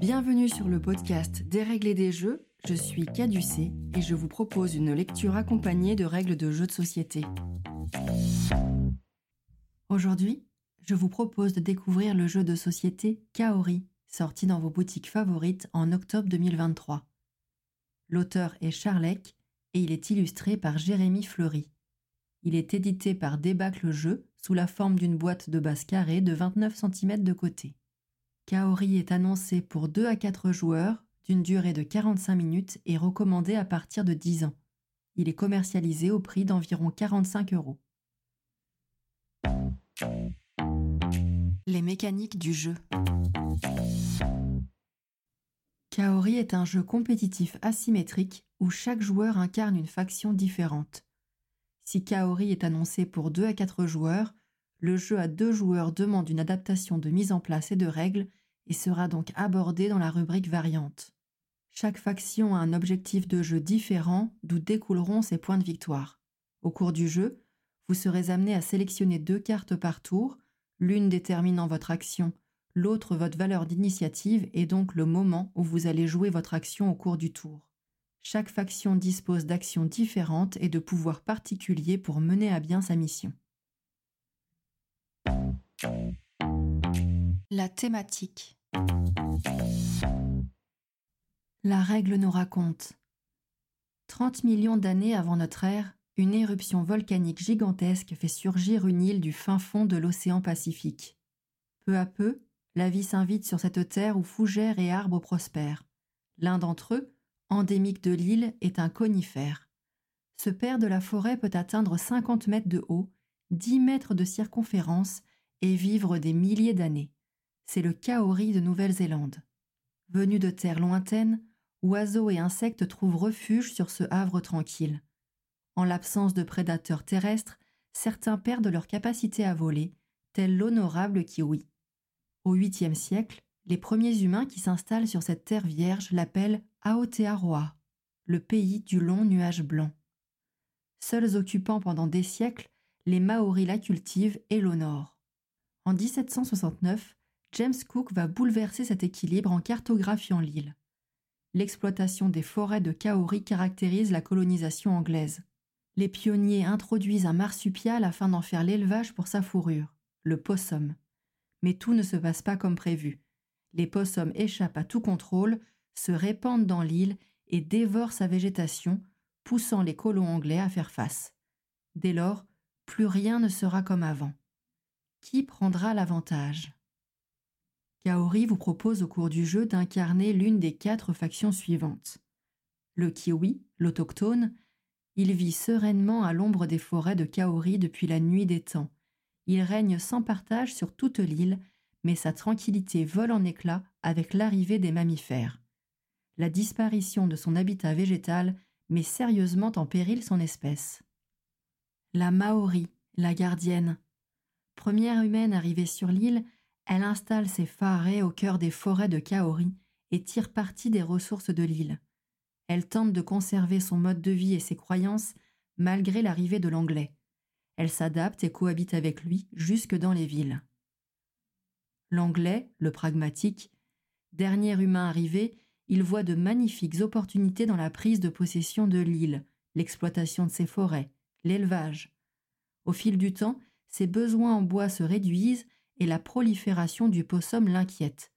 Bienvenue sur le podcast Dérégler des jeux, je suis Caducé et je vous propose une lecture accompagnée de règles de jeux de société. Aujourd'hui, je vous propose de découvrir le jeu de société Kaori, sorti dans vos boutiques favorites en octobre 2023. L'auteur est Charlec et il est illustré par Jérémy Fleury. Il est édité par Débâcle Jeu sous la forme d'une boîte de base carrée de 29 cm de côté. Kaori est annoncé pour 2 à 4 joueurs d'une durée de 45 minutes et recommandé à partir de 10 ans. Il est commercialisé au prix d'environ 45 euros. Les mécaniques du jeu. Kaori est un jeu compétitif asymétrique où chaque joueur incarne une faction différente. Si Kaori est annoncé pour 2 à 4 joueurs, le jeu à deux joueurs demande une adaptation de mise en place et de règles et sera donc abordé dans la rubrique variante. Chaque faction a un objectif de jeu différent d'où découleront ses points de victoire. Au cours du jeu, vous serez amené à sélectionner deux cartes par tour, l'une déterminant votre action, l'autre votre valeur d'initiative et donc le moment où vous allez jouer votre action au cours du tour. Chaque faction dispose d'actions différentes et de pouvoirs particuliers pour mener à bien sa mission. La thématique. La règle nous raconte. 30 millions d'années avant notre ère, une éruption volcanique gigantesque fait surgir une île du fin fond de l'océan Pacifique. Peu à peu, la vie s'invite sur cette terre où fougères et arbres prospèrent. L'un d'entre eux, endémique de l'île, est un conifère. Ce père de la forêt peut atteindre 50 mètres de haut, 10 mètres de circonférence et vivre des milliers d'années. C'est le kaori de Nouvelle-Zélande. Venu de terres lointaines, oiseaux et insectes trouvent refuge sur ce havre tranquille. En l'absence de prédateurs terrestres, certains perdent leur capacité à voler, tel l'honorable kiwi. Au 8e siècle, les premiers humains qui s'installent sur cette terre vierge l'appellent Aotearoa, le pays du long nuage blanc. Seuls occupants pendant des siècles, les Maoris la cultivent et l'honorent. En 1769, James Cook va bouleverser cet équilibre en cartographiant l'île. L'exploitation des forêts de Kaori caractérise la colonisation anglaise. Les pionniers introduisent un marsupial afin d'en faire l'élevage pour sa fourrure, le possum. Mais tout ne se passe pas comme prévu. Les possums échappent à tout contrôle, se répandent dans l'île et dévorent sa végétation, poussant les colons anglais à faire face. Dès lors, plus rien ne sera comme avant. Qui prendra l'avantage? Kaori vous propose au cours du jeu d'incarner l'une des quatre factions suivantes. Le kiwi, l'autochtone, il vit sereinement à l'ombre des forêts de Kaori depuis la nuit des temps. Il règne sans partage sur toute l'île, mais sa tranquillité vole en éclats avec l'arrivée des mammifères. La disparition de son habitat végétal met sérieusement en péril son espèce. La Maori, la gardienne, Première humaine arrivée sur l'île, elle installe ses phares au cœur des forêts de Kaori et tire parti des ressources de l'île. Elle tente de conserver son mode de vie et ses croyances malgré l'arrivée de l'anglais. Elle s'adapte et cohabite avec lui jusque dans les villes. L'anglais, le pragmatique, dernier humain arrivé, il voit de magnifiques opportunités dans la prise de possession de l'île, l'exploitation de ses forêts, l'élevage. Au fil du temps, ses besoins en bois se réduisent et la prolifération du possum l'inquiète.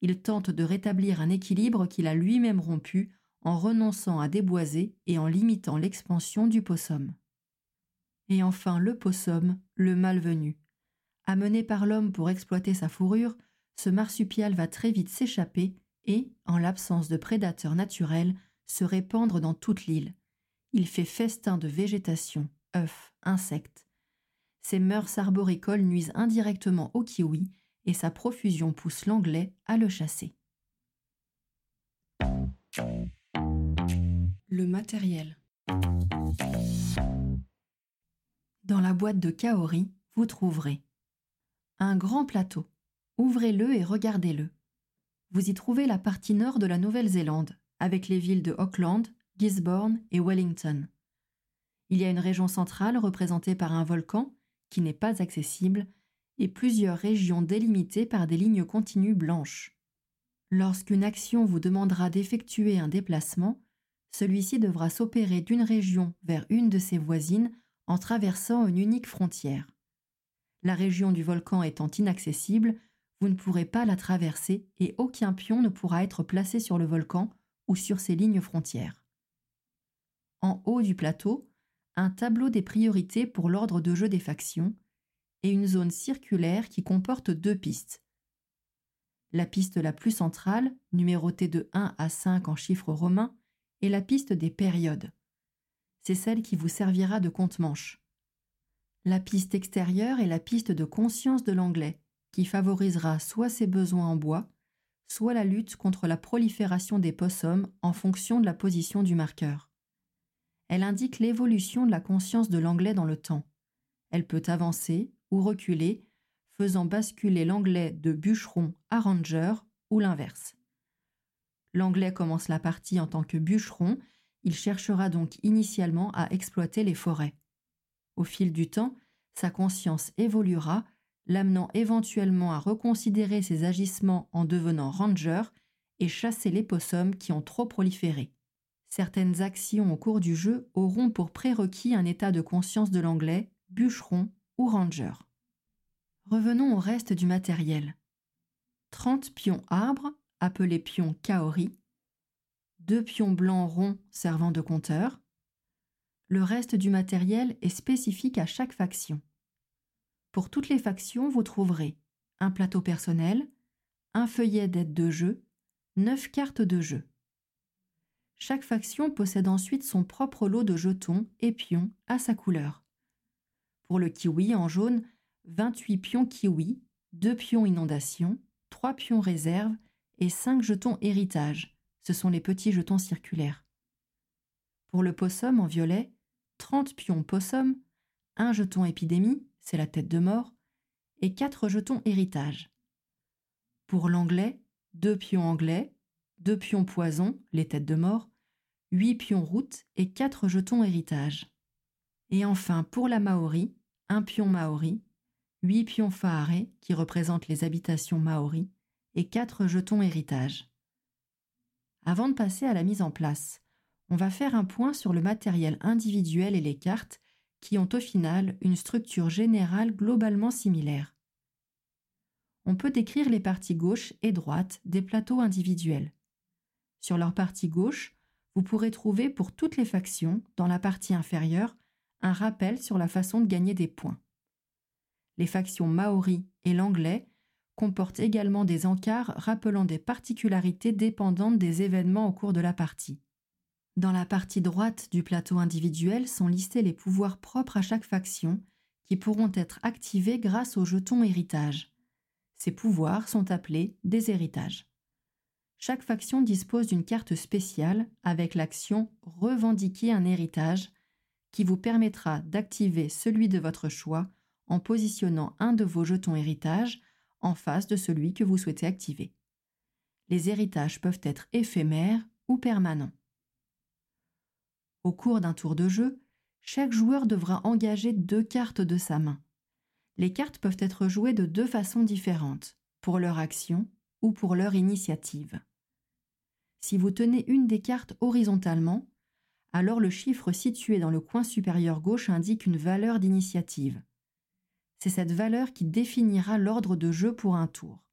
Il tente de rétablir un équilibre qu'il a lui-même rompu en renonçant à déboiser et en limitant l'expansion du possum. Et enfin le possum, le malvenu. Amené par l'homme pour exploiter sa fourrure, ce marsupial va très vite s'échapper et, en l'absence de prédateurs naturels, se répandre dans toute l'île. Il fait festin de végétation, œufs, insectes, ses mœurs arboricoles nuisent indirectement au kiwi et sa profusion pousse l'anglais à le chasser. Le matériel. Dans la boîte de Kaori, vous trouverez un grand plateau. Ouvrez-le et regardez-le. Vous y trouvez la partie nord de la Nouvelle-Zélande, avec les villes de Auckland, Gisborne et Wellington. Il y a une région centrale représentée par un volcan qui n'est pas accessible, et plusieurs régions délimitées par des lignes continues blanches. Lorsqu'une action vous demandera d'effectuer un déplacement, celui-ci devra s'opérer d'une région vers une de ses voisines en traversant une unique frontière. La région du volcan étant inaccessible, vous ne pourrez pas la traverser et aucun pion ne pourra être placé sur le volcan ou sur ses lignes frontières. En haut du plateau, un tableau des priorités pour l'ordre de jeu des factions et une zone circulaire qui comporte deux pistes. La piste la plus centrale, numérotée de 1 à 5 en chiffres romains, est la piste des périodes. C'est celle qui vous servira de compte-manche. La piste extérieure est la piste de conscience de l'anglais, qui favorisera soit ses besoins en bois, soit la lutte contre la prolifération des possums en fonction de la position du marqueur. Elle indique l'évolution de la conscience de l'anglais dans le temps. Elle peut avancer ou reculer, faisant basculer l'anglais de bûcheron à ranger ou l'inverse. L'anglais commence la partie en tant que bûcheron, il cherchera donc initialement à exploiter les forêts. Au fil du temps, sa conscience évoluera, l'amenant éventuellement à reconsidérer ses agissements en devenant ranger et chasser les possums qui ont trop proliféré. Certaines actions au cours du jeu auront pour prérequis un état de conscience de l'anglais, bûcheron ou ranger. Revenons au reste du matériel. 30 pions arbres, appelés pions kaori, deux pions blancs ronds servant de compteur. Le reste du matériel est spécifique à chaque faction. Pour toutes les factions, vous trouverez un plateau personnel, un feuillet d'aide de jeu, neuf cartes de jeu. Chaque faction possède ensuite son propre lot de jetons et pions à sa couleur. Pour le kiwi en jaune, 28 pions kiwi, 2 pions inondation, 3 pions réserve et 5 jetons héritage. Ce sont les petits jetons circulaires. Pour le possum en violet, 30 pions possum, 1 jeton épidémie, c'est la tête de mort, et 4 jetons héritage. Pour l'anglais, 2 pions anglais, 2 pions poison, les têtes de mort, 8 pions route et 4 jetons héritage. Et enfin, pour la maori, un pion maori, huit pions faharé qui représentent les habitations maoris et quatre jetons héritage. Avant de passer à la mise en place, on va faire un point sur le matériel individuel et les cartes qui ont au final une structure générale globalement similaire. On peut décrire les parties gauche et droite des plateaux individuels. Sur leur partie gauche, vous pourrez trouver pour toutes les factions, dans la partie inférieure, un rappel sur la façon de gagner des points les factions maoris et l'anglais comportent également des encarts rappelant des particularités dépendantes des événements au cours de la partie. Dans la partie droite du plateau individuel sont listés les pouvoirs propres à chaque faction qui pourront être activés grâce au jeton héritage. Ces pouvoirs sont appelés des héritages. Chaque faction dispose d'une carte spéciale avec l'action Revendiquer un héritage qui vous permettra d'activer celui de votre choix en positionnant un de vos jetons héritage en face de celui que vous souhaitez activer. Les héritages peuvent être éphémères ou permanents. Au cours d'un tour de jeu, chaque joueur devra engager deux cartes de sa main. Les cartes peuvent être jouées de deux façons différentes, pour leur action ou pour leur initiative. Si vous tenez une des cartes horizontalement, alors le chiffre situé dans le coin supérieur gauche indique une valeur d'initiative c'est cette valeur qui définira l'ordre de jeu pour un tour.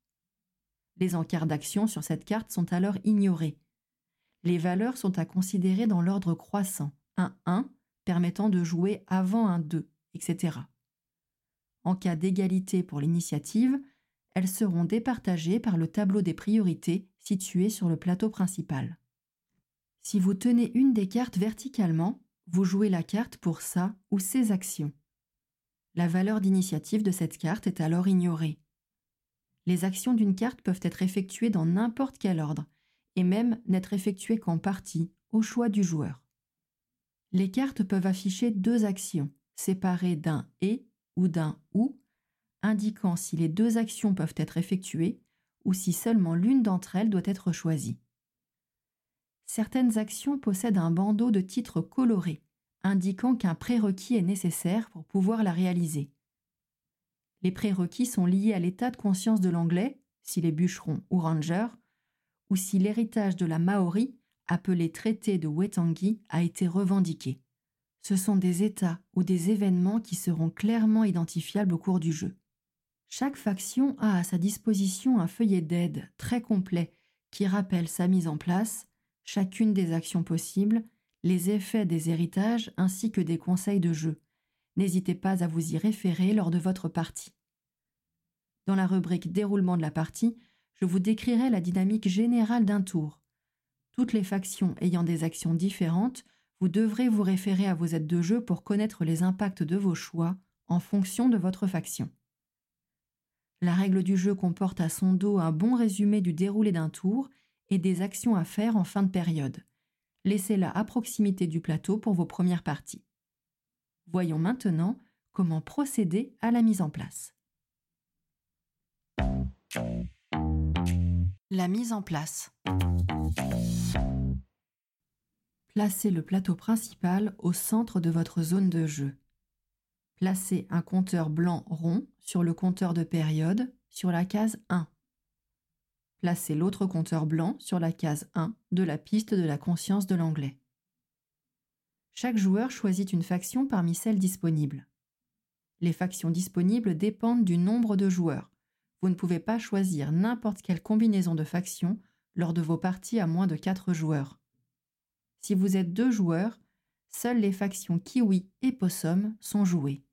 Les encarts d'action sur cette carte sont alors ignorés. Les valeurs sont à considérer dans l'ordre croissant, un 1 permettant de jouer avant un 2, etc. En cas d'égalité pour l'initiative, elles seront départagées par le tableau des priorités situé sur le plateau principal. Si vous tenez une des cartes verticalement, vous jouez la carte pour sa ou ses actions. La valeur d'initiative de cette carte est alors ignorée. Les actions d'une carte peuvent être effectuées dans n'importe quel ordre, et même n'être effectuées qu'en partie, au choix du joueur. Les cartes peuvent afficher deux actions, séparées d'un et ou d'un ou, indiquant si les deux actions peuvent être effectuées ou si seulement l'une d'entre elles doit être choisie. Certaines actions possèdent un bandeau de titres colorés, indiquant qu'un prérequis est nécessaire pour pouvoir la réaliser. Les prérequis sont liés à l'état de conscience de l'anglais, s'il est bûcheron ou ranger, ou si l'héritage de la Maori, appelé traité de Waitangi, a été revendiqué. Ce sont des états ou des événements qui seront clairement identifiables au cours du jeu. Chaque faction a à sa disposition un feuillet d'aide très complet qui rappelle sa mise en place, chacune des actions possibles, les effets des héritages ainsi que des conseils de jeu. N'hésitez pas à vous y référer lors de votre partie. Dans la rubrique Déroulement de la partie, je vous décrirai la dynamique générale d'un tour. Toutes les factions ayant des actions différentes, vous devrez vous référer à vos aides de jeu pour connaître les impacts de vos choix en fonction de votre faction. La règle du jeu comporte à son dos un bon résumé du déroulé d'un tour et des actions à faire en fin de période. Laissez-la à proximité du plateau pour vos premières parties. Voyons maintenant comment procéder à la mise en place. La mise en place. Placez le plateau principal au centre de votre zone de jeu. Placez un compteur blanc rond sur le compteur de période sur la case 1. Placez l'autre compteur blanc sur la case 1 de la piste de la conscience de l'anglais. Chaque joueur choisit une faction parmi celles disponibles. Les factions disponibles dépendent du nombre de joueurs. Vous ne pouvez pas choisir n'importe quelle combinaison de factions lors de vos parties à moins de 4 joueurs. Si vous êtes deux joueurs, seules les factions Kiwi et Possum sont jouées.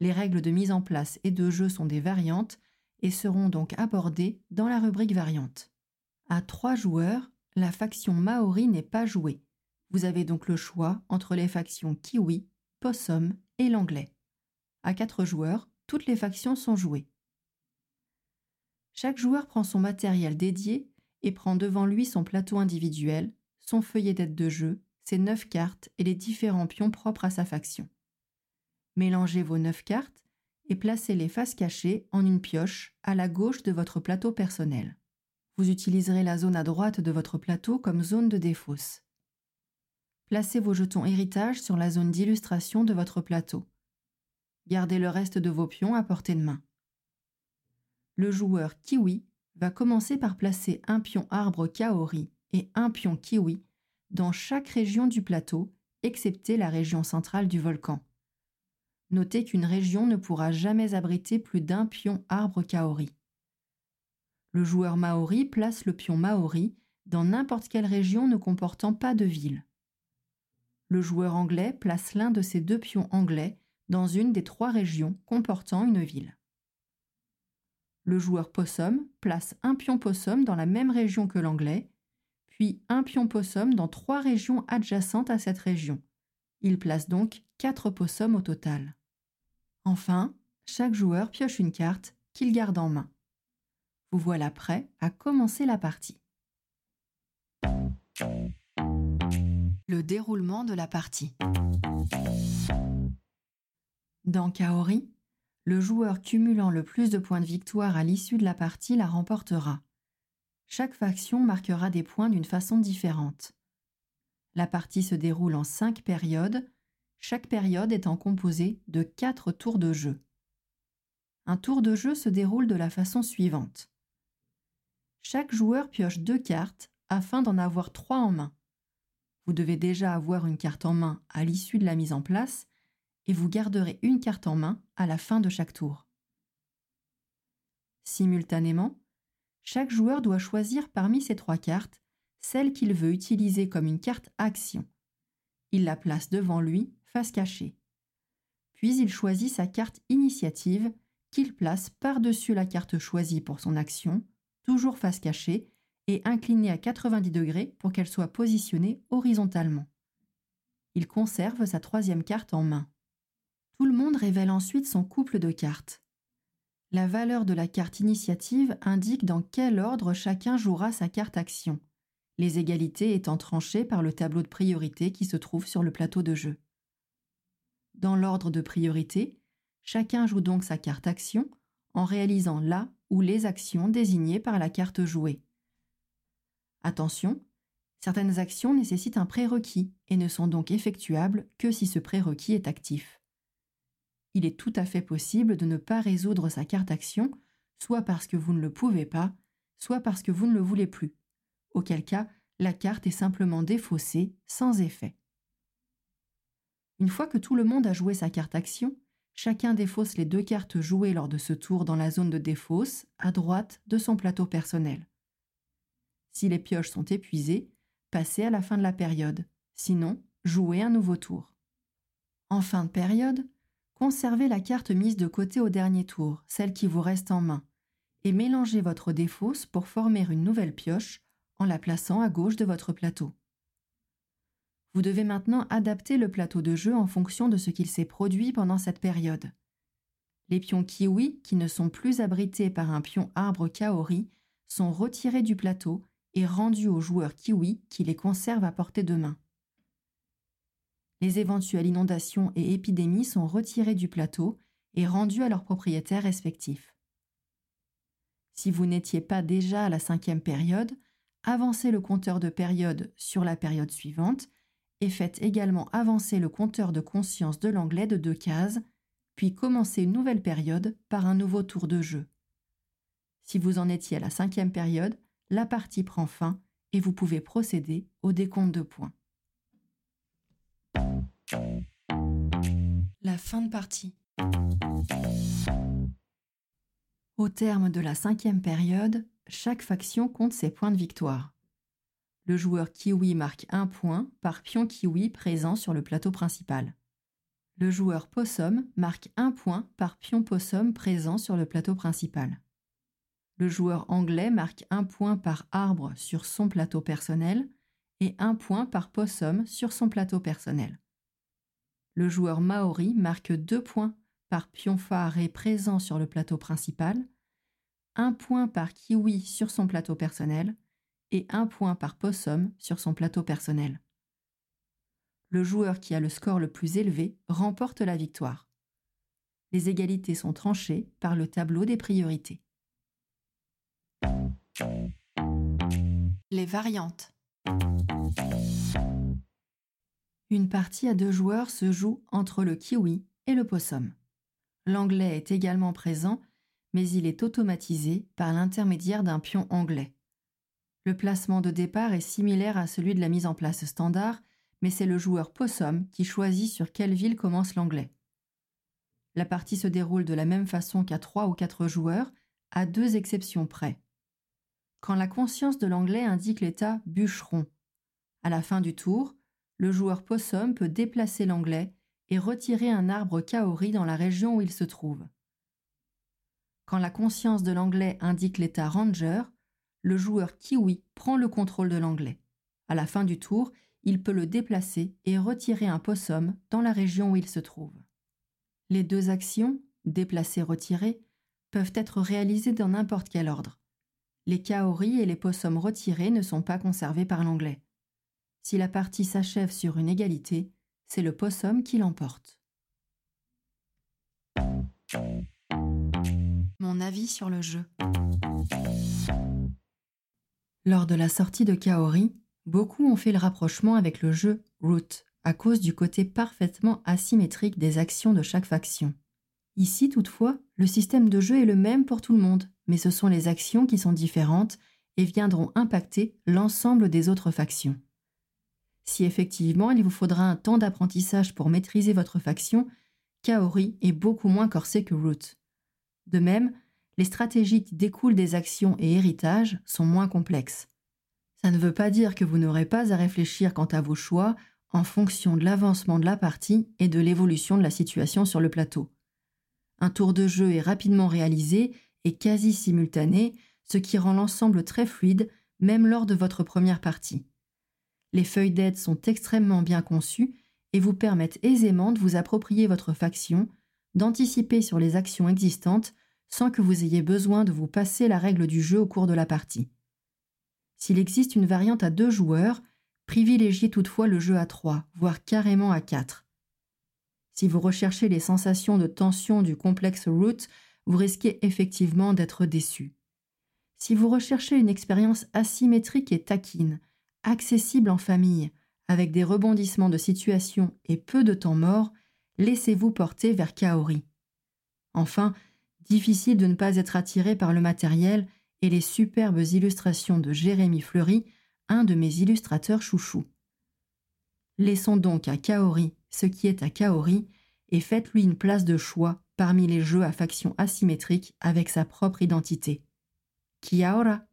Les règles de mise en place et de jeu sont des variantes et seront donc abordées dans la rubrique variante. À trois joueurs, la faction Maori n'est pas jouée. Vous avez donc le choix entre les factions Kiwi, Possum et l'anglais. À quatre joueurs, toutes les factions sont jouées. Chaque joueur prend son matériel dédié et prend devant lui son plateau individuel, son feuillet d'aide de jeu, ses neuf cartes et les différents pions propres à sa faction. Mélangez vos neuf cartes et placez-les face cachée en une pioche à la gauche de votre plateau personnel. Vous utiliserez la zone à droite de votre plateau comme zone de défausse. Placez vos jetons héritage sur la zone d'illustration de votre plateau. Gardez le reste de vos pions à portée de main. Le joueur kiwi va commencer par placer un pion arbre kaori et un pion kiwi dans chaque région du plateau, excepté la région centrale du volcan. Notez qu'une région ne pourra jamais abriter plus d'un pion arbre kaori. Le joueur maori place le pion maori dans n'importe quelle région ne comportant pas de ville. Le joueur anglais place l'un de ses deux pions anglais dans une des trois régions comportant une ville. Le joueur possum place un pion possum dans la même région que l'anglais, puis un pion possum dans trois régions adjacentes à cette région. Il place donc quatre possums au total. Enfin, chaque joueur pioche une carte qu'il garde en main. Vous voilà prêt à commencer la partie. Le déroulement de la partie. Dans Kaori, le joueur cumulant le plus de points de victoire à l'issue de la partie la remportera. Chaque faction marquera des points d'une façon différente. La partie se déroule en cinq périodes chaque période étant composée de quatre tours de jeu. Un tour de jeu se déroule de la façon suivante. Chaque joueur pioche deux cartes afin d'en avoir trois en main. Vous devez déjà avoir une carte en main à l'issue de la mise en place et vous garderez une carte en main à la fin de chaque tour. Simultanément, chaque joueur doit choisir parmi ces trois cartes celle qu'il veut utiliser comme une carte action. Il la place devant lui face cachée. Puis il choisit sa carte initiative qu'il place par-dessus la carte choisie pour son action, toujours face cachée, et inclinée à 90 degrés pour qu'elle soit positionnée horizontalement. Il conserve sa troisième carte en main. Tout le monde révèle ensuite son couple de cartes. La valeur de la carte initiative indique dans quel ordre chacun jouera sa carte action, les égalités étant tranchées par le tableau de priorité qui se trouve sur le plateau de jeu. Dans l'ordre de priorité, chacun joue donc sa carte action en réalisant la ou les actions désignées par la carte jouée. Attention, certaines actions nécessitent un prérequis et ne sont donc effectuables que si ce prérequis est actif. Il est tout à fait possible de ne pas résoudre sa carte action, soit parce que vous ne le pouvez pas, soit parce que vous ne le voulez plus. auquel cas la carte est simplement défaussée sans effet. Une fois que tout le monde a joué sa carte action, chacun défausse les deux cartes jouées lors de ce tour dans la zone de défausse, à droite de son plateau personnel. Si les pioches sont épuisées, passez à la fin de la période, sinon jouez un nouveau tour. En fin de période, conservez la carte mise de côté au dernier tour, celle qui vous reste en main, et mélangez votre défausse pour former une nouvelle pioche en la plaçant à gauche de votre plateau. Vous devez maintenant adapter le plateau de jeu en fonction de ce qu'il s'est produit pendant cette période. Les pions kiwi, qui ne sont plus abrités par un pion arbre kaori, sont retirés du plateau et rendus aux joueurs kiwi qui les conservent à portée de main. Les éventuelles inondations et épidémies sont retirées du plateau et rendues à leurs propriétaires respectifs. Si vous n'étiez pas déjà à la cinquième période, avancez le compteur de période sur la période suivante et faites également avancer le compteur de conscience de l'anglais de deux cases, puis commencez une nouvelle période par un nouveau tour de jeu. Si vous en étiez à la cinquième période, la partie prend fin et vous pouvez procéder au décompte de points. La fin de partie. Au terme de la cinquième période, chaque faction compte ses points de victoire le joueur kiwi marque un point par pion kiwi présent sur le plateau principal. Le joueur possum marque un point par pion possum présent sur le plateau principal. Le joueur anglais marque un point par arbre sur son plateau personnel et un point par possum sur son plateau personnel. Le joueur maori marque deux points par pion phare présent sur le plateau principal, un point par kiwi sur son plateau personnel et un point par possum sur son plateau personnel. Le joueur qui a le score le plus élevé remporte la victoire. Les égalités sont tranchées par le tableau des priorités. Les variantes. Une partie à deux joueurs se joue entre le kiwi et le possum. L'anglais est également présent, mais il est automatisé par l'intermédiaire d'un pion anglais. Le placement de départ est similaire à celui de la mise en place standard, mais c'est le joueur possum qui choisit sur quelle ville commence l'anglais. La partie se déroule de la même façon qu'à trois ou quatre joueurs, à deux exceptions près. Quand la conscience de l'anglais indique l'état bûcheron, à la fin du tour, le joueur possum peut déplacer l'anglais et retirer un arbre kaori dans la région où il se trouve. Quand la conscience de l'anglais indique l'état ranger, le joueur kiwi prend le contrôle de l'anglais. À la fin du tour, il peut le déplacer et retirer un possum dans la région où il se trouve. Les deux actions, déplacer-retirer, peuvent être réalisées dans n'importe quel ordre. Les kaori et les possums retirés ne sont pas conservés par l'anglais. Si la partie s'achève sur une égalité, c'est le possum qui l'emporte. Mon avis sur le jeu. Lors de la sortie de Kaori, beaucoup ont fait le rapprochement avec le jeu Root à cause du côté parfaitement asymétrique des actions de chaque faction. Ici, toutefois, le système de jeu est le même pour tout le monde, mais ce sont les actions qui sont différentes et viendront impacter l'ensemble des autres factions. Si effectivement il vous faudra un temps d'apprentissage pour maîtriser votre faction, Kaori est beaucoup moins corsé que Root. De même, les stratégies qui découlent des actions et héritages sont moins complexes. Ça ne veut pas dire que vous n'aurez pas à réfléchir quant à vos choix en fonction de l'avancement de la partie et de l'évolution de la situation sur le plateau. Un tour de jeu est rapidement réalisé et quasi simultané, ce qui rend l'ensemble très fluide même lors de votre première partie. Les feuilles d'aide sont extrêmement bien conçues et vous permettent aisément de vous approprier votre faction, d'anticiper sur les actions existantes sans que vous ayez besoin de vous passer la règle du jeu au cours de la partie. S'il existe une variante à deux joueurs, privilégiez toutefois le jeu à trois, voire carrément à quatre. Si vous recherchez les sensations de tension du complexe Root, vous risquez effectivement d'être déçu. Si vous recherchez une expérience asymétrique et taquine, accessible en famille, avec des rebondissements de situation et peu de temps mort, laissez-vous porter vers Kaori. Enfin, difficile de ne pas être attiré par le matériel et les superbes illustrations de Jérémy Fleury un de mes illustrateurs chouchous. Laissons donc à Kaori ce qui est à Kaori et faites-lui une place de choix parmi les jeux à factions asymétriques avec sa propre identité. Kia ora?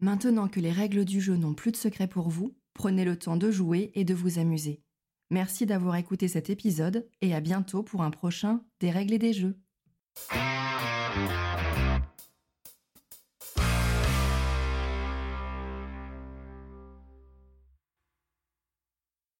Maintenant que les règles du jeu n'ont plus de secret pour vous, prenez le temps de jouer et de vous amuser. Merci d'avoir écouté cet épisode et à bientôt pour un prochain Des règles et des jeux.